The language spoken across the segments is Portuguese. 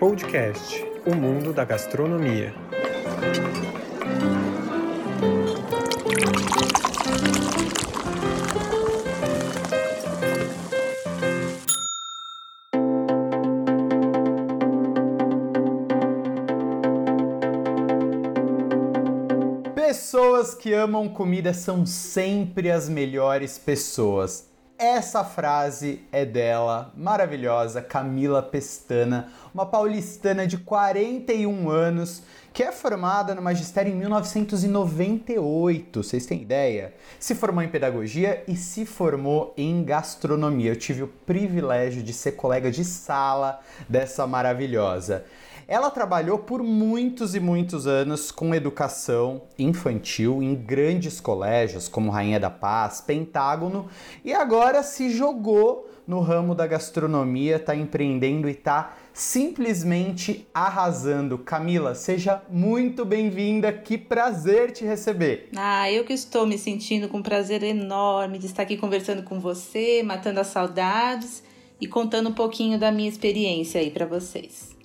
Podcast O Mundo da Gastronomia. Pessoas que amam comida são sempre as melhores pessoas. Essa frase é dela, maravilhosa, Camila Pestana, uma paulistana de 41 anos, que é formada no magistério em 1998, vocês têm ideia? Se formou em pedagogia e se formou em gastronomia. Eu tive o privilégio de ser colega de sala dessa maravilhosa. Ela trabalhou por muitos e muitos anos com educação infantil em grandes colégios como Rainha da Paz, Pentágono e agora se jogou no ramo da gastronomia, está empreendendo e está simplesmente arrasando. Camila, seja muito bem-vinda, que prazer te receber. Ah, eu que estou me sentindo com um prazer enorme de estar aqui conversando com você, matando as saudades e contando um pouquinho da minha experiência aí para vocês.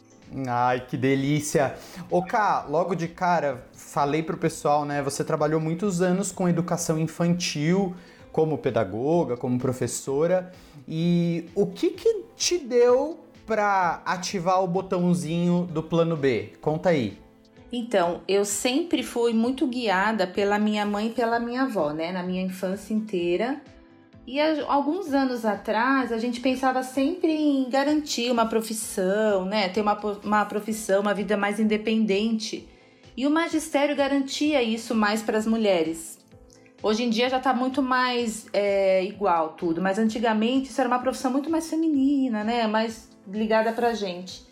Ai, que delícia! Ô Ká, logo de cara, falei pro pessoal, né? Você trabalhou muitos anos com educação infantil, como pedagoga, como professora. E o que que te deu para ativar o botãozinho do plano B? Conta aí. Então, eu sempre fui muito guiada pela minha mãe e pela minha avó, né? Na minha infância inteira. E alguns anos atrás a gente pensava sempre em garantir uma profissão, né? Ter uma, uma profissão, uma vida mais independente. E o magistério garantia isso mais para as mulheres. Hoje em dia já está muito mais é, igual tudo, mas antigamente isso era uma profissão muito mais feminina, né? Mais ligada para gente.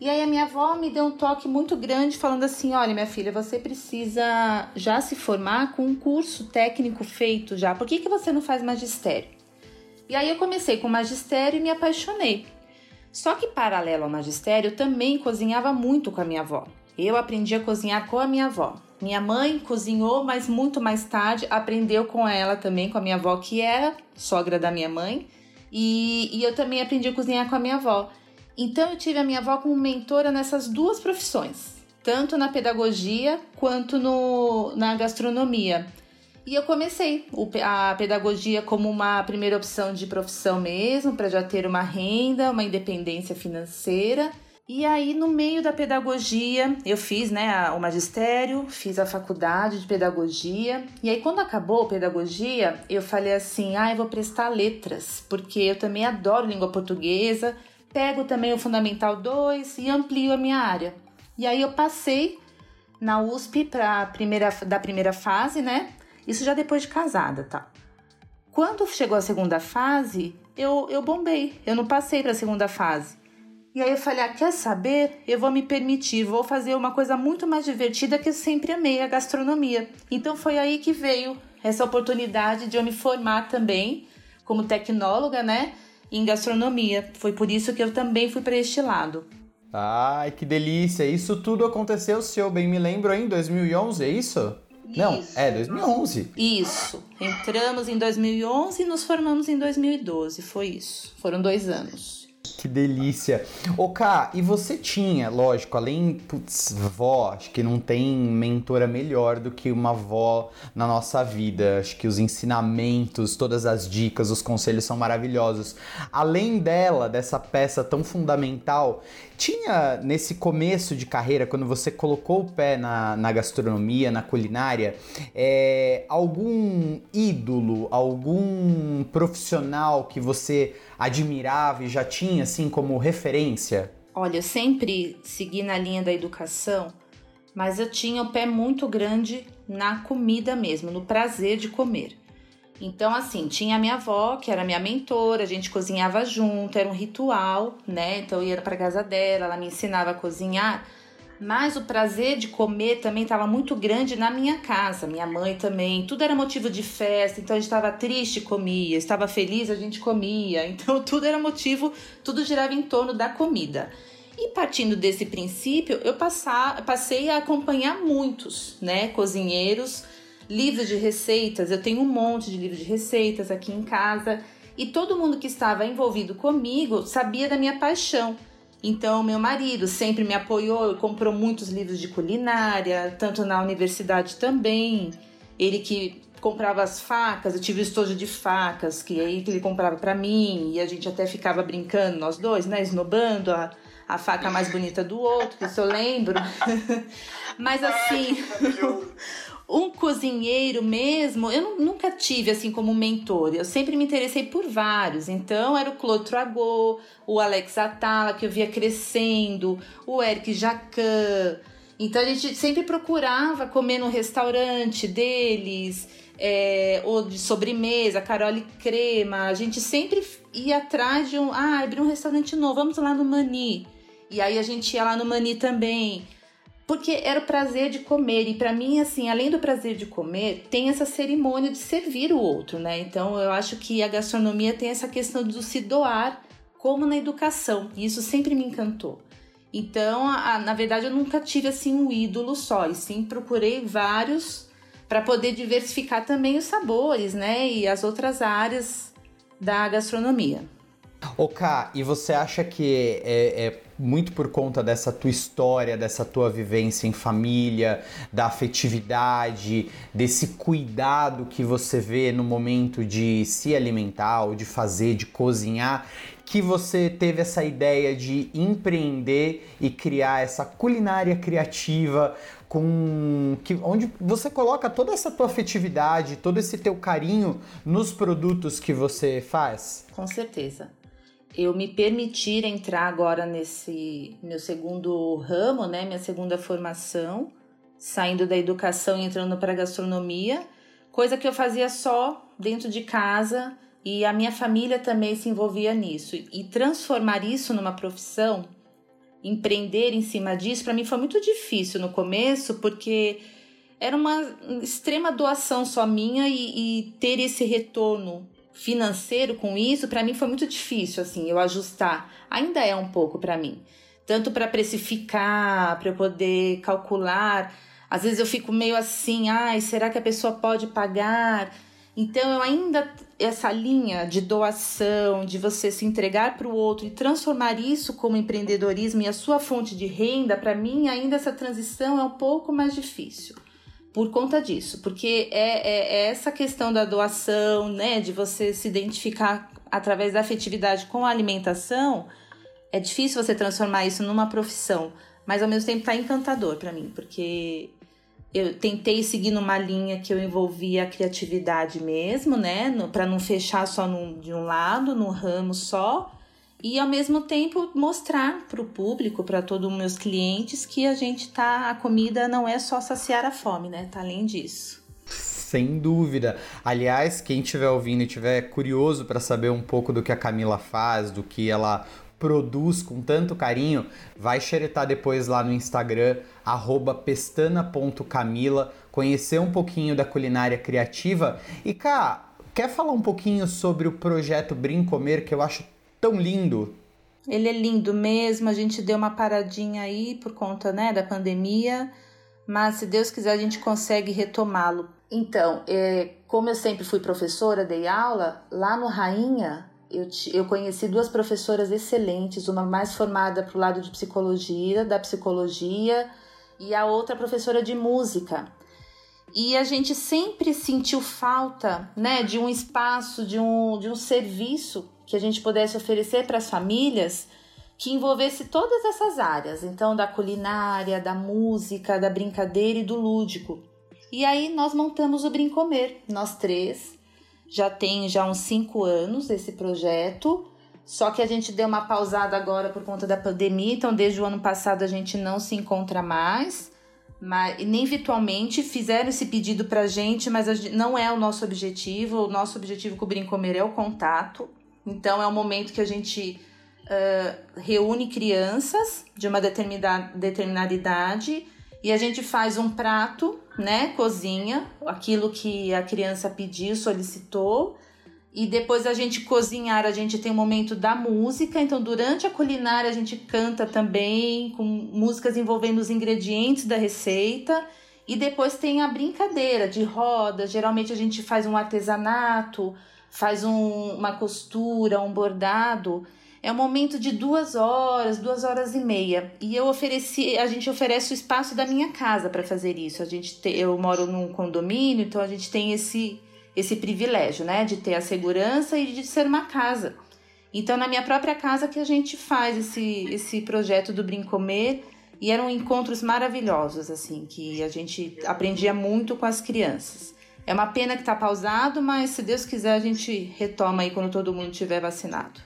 E aí a minha avó me deu um toque muito grande falando assim: "Olha, minha filha, você precisa já se formar com um curso técnico feito já. Por que que você não faz magistério?" E aí eu comecei com magistério e me apaixonei. Só que paralelo ao magistério, eu também cozinhava muito com a minha avó. Eu aprendi a cozinhar com a minha avó. Minha mãe cozinhou, mas muito mais tarde aprendeu com ela também, com a minha avó, que era sogra da minha mãe. E, e eu também aprendi a cozinhar com a minha avó. Então eu tive a minha avó como mentora nessas duas profissões, tanto na pedagogia quanto no, na gastronomia. E eu comecei a pedagogia como uma primeira opção de profissão mesmo, para já ter uma renda, uma independência financeira. E aí, no meio da pedagogia, eu fiz né, o magistério, fiz a faculdade de pedagogia. E aí, quando acabou a pedagogia, eu falei assim: ah, eu vou prestar letras, porque eu também adoro língua portuguesa, pego também o Fundamental 2 e amplio a minha área. E aí eu passei na USP para primeira da primeira fase, né? Isso já depois de casada, tá? Quando chegou a segunda fase, eu, eu bombei, eu não passei para a segunda fase. E aí eu falei: ah, quer saber? Eu vou me permitir, vou fazer uma coisa muito mais divertida que eu sempre amei, a gastronomia. Então foi aí que veio essa oportunidade de eu me formar também como tecnóloga, né? Em gastronomia. Foi por isso que eu também fui para este lado. Ai, que delícia! Isso tudo aconteceu, se eu bem me lembro, em 2011, é isso? isso. Não, é 2011. Isso. Entramos em 2011 e nos formamos em 2012. Foi isso. Foram dois anos. Que delícia. Ô, Ká, e você tinha, lógico, além, putz, vó, acho que não tem mentora melhor do que uma avó na nossa vida. Acho que os ensinamentos, todas as dicas, os conselhos são maravilhosos. Além dela, dessa peça tão fundamental, tinha nesse começo de carreira, quando você colocou o pé na, na gastronomia, na culinária, é, algum ídolo, algum profissional que você admirava e já tinha assim como referência? Olha, eu sempre segui na linha da educação, mas eu tinha o pé muito grande na comida mesmo, no prazer de comer. Então, assim, tinha a minha avó, que era minha mentora, a gente cozinhava junto, era um ritual, né? Então, eu ia para casa dela, ela me ensinava a cozinhar. Mas o prazer de comer também estava muito grande na minha casa, minha mãe também. Tudo era motivo de festa, então a gente estava triste, comia, estava feliz, a gente comia. Então tudo era motivo, tudo girava em torno da comida. E partindo desse princípio, eu passar, passei a acompanhar muitos, né, cozinheiros, livros de receitas. Eu tenho um monte de livros de receitas aqui em casa e todo mundo que estava envolvido comigo sabia da minha paixão. Então, meu marido sempre me apoiou, comprou muitos livros de culinária, tanto na universidade também. Ele que comprava as facas, eu tive o estojo de facas, que aí ele comprava para mim, e a gente até ficava brincando, nós dois, né, esnobando a, a faca mais bonita do outro, isso eu lembro. Mas assim, um cozinheiro mesmo, eu nunca tive assim como mentor. Eu sempre me interessei por vários. Então era o Claude Tragot, o Alex Atala, que eu via crescendo, o Eric Jacan. Então a gente sempre procurava comer no restaurante deles, é, ou de sobremesa, Carole Crema. A gente sempre ia atrás de um. Ah, abriu um restaurante novo, vamos lá no Mani. E aí a gente ia lá no Mani também porque era o prazer de comer. E para mim, assim, além do prazer de comer, tem essa cerimônia de servir o outro, né? Então eu acho que a gastronomia tem essa questão do se doar, como na educação. E isso sempre me encantou. Então, a, na verdade, eu nunca tive assim um ídolo só, e sim procurei vários para poder diversificar também os sabores, né? E as outras áreas da gastronomia. Ô Ká, e você acha que é, é, muito por conta dessa tua história, dessa tua vivência em família, da afetividade, desse cuidado que você vê no momento de se alimentar, ou de fazer, de cozinhar, que você teve essa ideia de empreender e criar essa culinária criativa com que onde você coloca toda essa tua afetividade, todo esse teu carinho nos produtos que você faz? Com certeza eu me permitir entrar agora nesse meu segundo ramo, né, minha segunda formação, saindo da educação e entrando para a gastronomia, coisa que eu fazia só dentro de casa e a minha família também se envolvia nisso. E transformar isso numa profissão, empreender em cima disso, para mim foi muito difícil no começo, porque era uma extrema doação só minha e, e ter esse retorno financeiro com isso, para mim foi muito difícil assim, eu ajustar. Ainda é um pouco para mim. Tanto para precificar, para eu poder calcular. Às vezes eu fico meio assim, ai, será que a pessoa pode pagar? Então eu ainda essa linha de doação, de você se entregar para o outro e transformar isso como empreendedorismo e a sua fonte de renda, para mim ainda essa transição é um pouco mais difícil por conta disso, porque é, é, é, essa questão da doação, né, de você se identificar através da afetividade com a alimentação, é difícil você transformar isso numa profissão, mas ao mesmo tempo tá encantador para mim, porque eu tentei seguir numa linha que eu envolvia a criatividade mesmo, né, para não fechar só num, de um lado, no ramo só, e ao mesmo tempo mostrar para o público, para todos os meus clientes, que a gente tá. A comida não é só saciar a fome, né? Tá além disso. Sem dúvida. Aliás, quem estiver ouvindo e estiver curioso para saber um pouco do que a Camila faz, do que ela produz com tanto carinho, vai xeretar depois lá no Instagram, pestana.camila, conhecer um pouquinho da culinária criativa. E cá, quer falar um pouquinho sobre o projeto Brincomer, que eu acho tão lindo. Ele é lindo mesmo. A gente deu uma paradinha aí por conta né, da pandemia, mas se Deus quiser a gente consegue retomá-lo. Então, é, como eu sempre fui professora, dei aula, lá no Rainha eu, eu conheci duas professoras excelentes, uma mais formada para o lado de psicologia, da psicologia, e a outra professora de música. E a gente sempre sentiu falta né, de um espaço, de um, de um serviço que a gente pudesse oferecer para as famílias que envolvesse todas essas áreas, então da culinária, da música, da brincadeira e do lúdico. E aí nós montamos o Brincomer, nós três. Já tem já uns cinco anos esse projeto, só que a gente deu uma pausada agora por conta da pandemia, então desde o ano passado a gente não se encontra mais, mas nem virtualmente fizeram esse pedido para a gente, mas não é o nosso objetivo. O nosso objetivo com o Brincomer é o contato. Então, é um momento que a gente uh, reúne crianças de uma determinada, determinada idade e a gente faz um prato, né? Cozinha, aquilo que a criança pediu, solicitou. E depois a gente cozinhar, a gente tem o um momento da música. Então, durante a culinária, a gente canta também, com músicas envolvendo os ingredientes da receita. E depois tem a brincadeira de roda. Geralmente a gente faz um artesanato, faz um, uma costura, um bordado. é um momento de duas horas, duas horas e meia. E eu ofereci, a gente oferece o espaço da minha casa para fazer isso. A gente te, eu moro num condomínio, então a gente tem esse esse privilégio, né, de ter a segurança e de ser uma casa. Então na minha própria casa que a gente faz esse esse projeto do Brincomer e eram encontros maravilhosos assim, que a gente aprendia muito com as crianças. É uma pena que está pausado, mas se Deus quiser a gente retoma aí quando todo mundo tiver vacinado.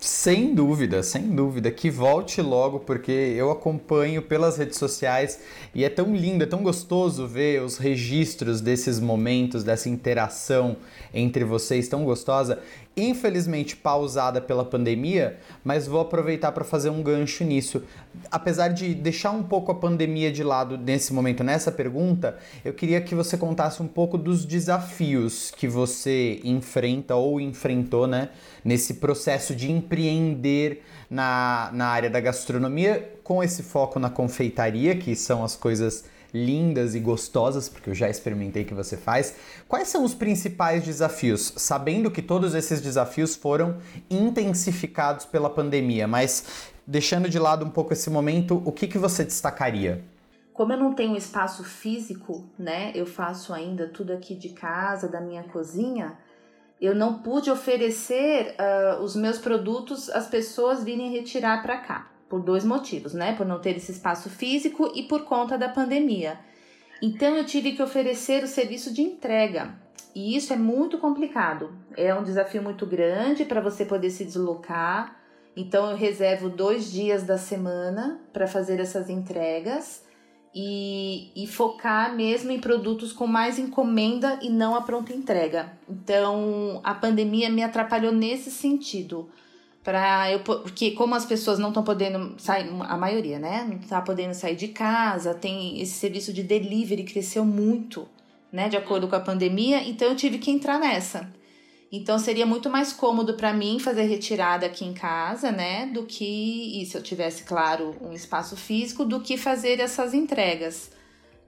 Sem dúvida, sem dúvida. Que volte logo, porque eu acompanho pelas redes sociais e é tão lindo, é tão gostoso ver os registros desses momentos, dessa interação entre vocês tão gostosa infelizmente pausada pela pandemia, mas vou aproveitar para fazer um gancho nisso. Apesar de deixar um pouco a pandemia de lado nesse momento, nessa pergunta, eu queria que você contasse um pouco dos desafios que você enfrenta ou enfrentou, né, nesse processo de empreender na, na área da gastronomia, com esse foco na confeitaria, que são as coisas lindas e gostosas, porque eu já experimentei que você faz. Quais são os principais desafios? Sabendo que todos esses desafios foram intensificados pela pandemia, mas deixando de lado um pouco esse momento, o que, que você destacaria? Como eu não tenho espaço físico, né? Eu faço ainda tudo aqui de casa, da minha cozinha. Eu não pude oferecer uh, os meus produtos às pessoas virem retirar para cá por dois motivos, né? Por não ter esse espaço físico e por conta da pandemia. Então eu tive que oferecer o serviço de entrega. E isso é muito complicado. É um desafio muito grande para você poder se deslocar. Então eu reservo dois dias da semana para fazer essas entregas e, e, focar mesmo em produtos com mais encomenda e não a pronta entrega. Então a pandemia me atrapalhou nesse sentido para eu porque como as pessoas não estão podendo sair a maioria né não está podendo sair de casa tem esse serviço de delivery cresceu muito né de acordo com a pandemia então eu tive que entrar nessa. Então seria muito mais cômodo para mim fazer retirada aqui em casa né do que e se eu tivesse claro um espaço físico do que fazer essas entregas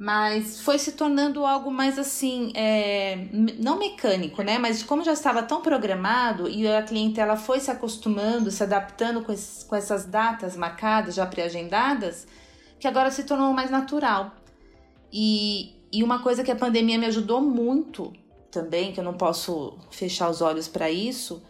mas foi se tornando algo mais assim, é, não mecânico, né? Mas como já estava tão programado e a clientela foi se acostumando, se adaptando com, esses, com essas datas marcadas, já pré-agendadas, que agora se tornou mais natural. E, e uma coisa que a pandemia me ajudou muito também, que eu não posso fechar os olhos para isso,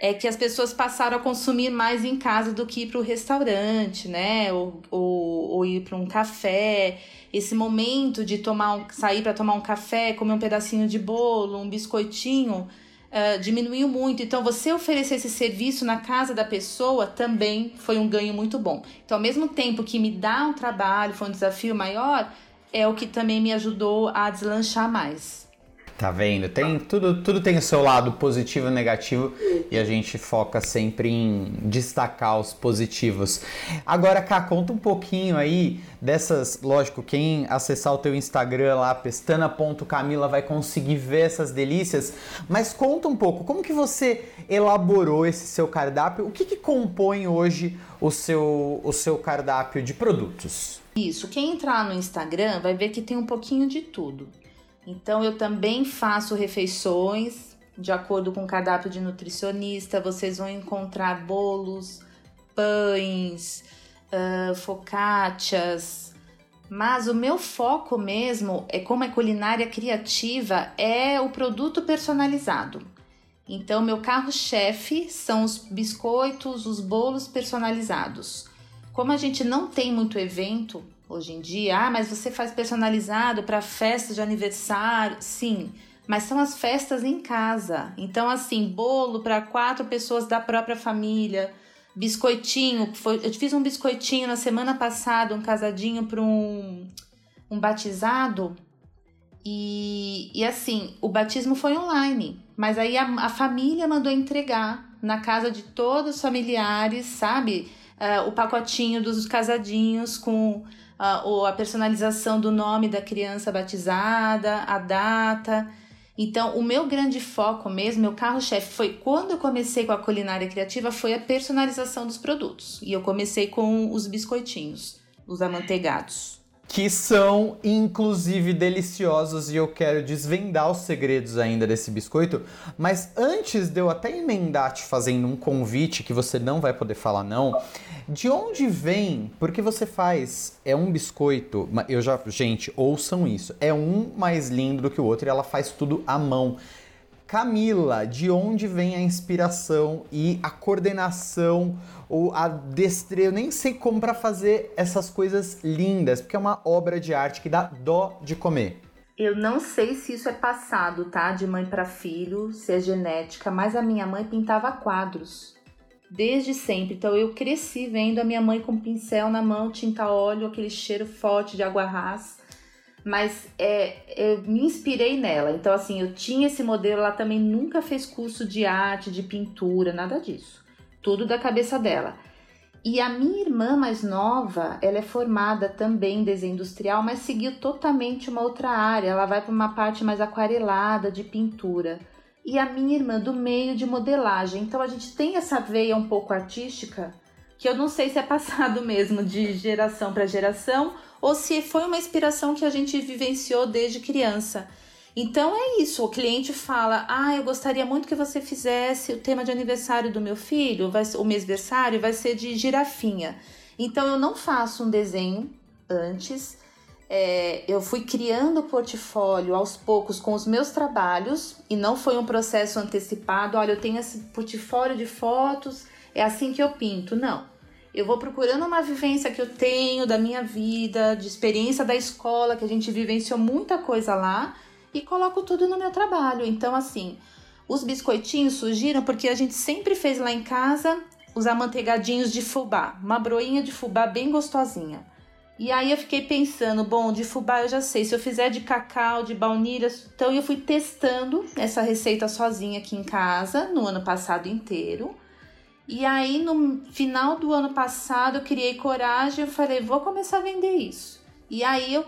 é que as pessoas passaram a consumir mais em casa do que ir para o restaurante, né? Ou, ou, ou ir para um café esse momento de tomar um, sair para tomar um café, comer um pedacinho de bolo, um biscoitinho, uh, diminuiu muito. Então, você oferecer esse serviço na casa da pessoa também foi um ganho muito bom. Então, ao mesmo tempo que me dá um trabalho, foi um desafio maior, é o que também me ajudou a deslanchar mais. Tá vendo? Tem tudo, tudo tem o seu lado positivo e negativo e a gente foca sempre em destacar os positivos. Agora, Cá, conta um pouquinho aí dessas, lógico, quem acessar o teu Instagram lá, pestana.camila vai conseguir ver essas delícias, mas conta um pouco, como que você elaborou esse seu cardápio? O que, que compõe hoje o seu, o seu cardápio de produtos? Isso, quem entrar no Instagram vai ver que tem um pouquinho de tudo. Então eu também faço refeições de acordo com o cardápio de nutricionista. Vocês vão encontrar bolos, pães, uh, focaccias. Mas o meu foco mesmo é como é culinária criativa, é o produto personalizado. Então, meu carro-chefe são os biscoitos, os bolos personalizados. Como a gente não tem muito evento hoje em dia. Ah, mas você faz personalizado para festa de aniversário? Sim, mas são as festas em casa. Então, assim, bolo para quatro pessoas da própria família, biscoitinho. Foi, eu fiz um biscoitinho na semana passada, um casadinho para um, um batizado. E, e assim, o batismo foi online, mas aí a, a família mandou entregar na casa de todos os familiares, sabe? Uh, o pacotinho dos casadinhos com uh, a personalização do nome da criança batizada, a data. Então, o meu grande foco mesmo, meu carro-chefe foi quando eu comecei com a culinária criativa, foi a personalização dos produtos. E eu comecei com os biscoitinhos, os amanteigados. Que são inclusive deliciosos e eu quero desvendar os segredos ainda desse biscoito. Mas antes de eu até emendar te fazendo um convite que você não vai poder falar não, de onde vem? Porque você faz é um biscoito, eu já, gente, ouçam isso. É um mais lindo do que o outro e ela faz tudo à mão. Camila, de onde vem a inspiração e a coordenação ou a destreza? Eu nem sei como para fazer essas coisas lindas, porque é uma obra de arte que dá dó de comer. Eu não sei se isso é passado, tá? De mãe para filho, se é genética, mas a minha mãe pintava quadros desde sempre. Então eu cresci vendo a minha mãe com pincel na mão, tinta óleo, aquele cheiro forte de água rasa mas é, eu me inspirei nela. Então, assim, eu tinha esse modelo, ela também nunca fez curso de arte, de pintura, nada disso. Tudo da cabeça dela. E a minha irmã mais nova, ela é formada também em desenho industrial, mas seguiu totalmente uma outra área. Ela vai para uma parte mais aquarelada de pintura. E a minha irmã do meio de modelagem. Então a gente tem essa veia um pouco artística, que eu não sei se é passado mesmo de geração para geração ou se foi uma inspiração que a gente vivenciou desde criança. Então é isso, o cliente fala: "Ah, eu gostaria muito que você fizesse o tema de aniversário do meu filho, vai ser, o mêsversário vai ser de girafinha". Então eu não faço um desenho antes, é, eu fui criando o portfólio aos poucos com os meus trabalhos e não foi um processo antecipado. Olha, eu tenho esse portfólio de fotos, é assim que eu pinto. Não. Eu vou procurando uma vivência que eu tenho da minha vida, de experiência da escola, que a gente vivenciou muita coisa lá, e coloco tudo no meu trabalho. Então, assim, os biscoitinhos surgiram porque a gente sempre fez lá em casa os amanteigadinhos de fubá, uma broinha de fubá bem gostosinha. E aí eu fiquei pensando, bom, de fubá eu já sei, se eu fizer de cacau, de baunilha, então eu fui testando essa receita sozinha aqui em casa no ano passado inteiro. E aí, no final do ano passado, eu criei coragem, eu falei, vou começar a vender isso. E aí eu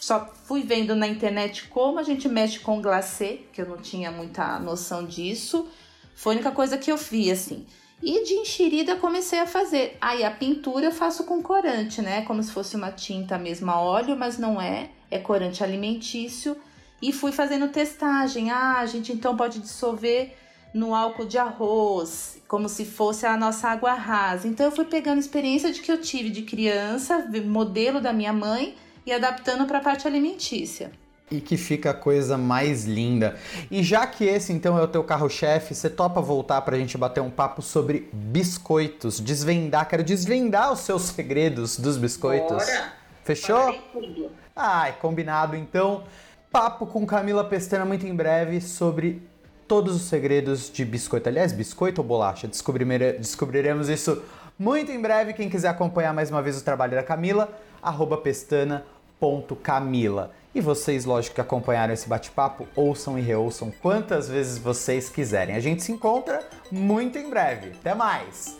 só fui vendo na internet como a gente mexe com glacê, que eu não tinha muita noção disso. Foi a única coisa que eu vi, assim. E de enxerida comecei a fazer. Aí a pintura eu faço com corante, né? Como se fosse uma tinta mesmo a óleo, mas não é. É corante alimentício. E fui fazendo testagem. Ah, a gente então pode dissolver no álcool de arroz, como se fosse a nossa água rasa. Então eu fui pegando experiência de que eu tive de criança, modelo da minha mãe e adaptando para a parte alimentícia. E que fica a coisa mais linda. E já que esse então é o teu carro-chefe, você topa voltar para a gente bater um papo sobre biscoitos, desvendar, quero desvendar os seus segredos dos biscoitos. Bora. Fechou? Ai, combinado então. Papo com Camila Pestana muito em breve sobre todos os segredos de biscoito. Aliás, biscoito ou bolacha? Descobriremos isso muito em breve. Quem quiser acompanhar mais uma vez o trabalho da Camila, arroba pestana.camila. E vocês, lógico, que acompanharam esse bate-papo, ouçam e reouçam quantas vezes vocês quiserem. A gente se encontra muito em breve. Até mais!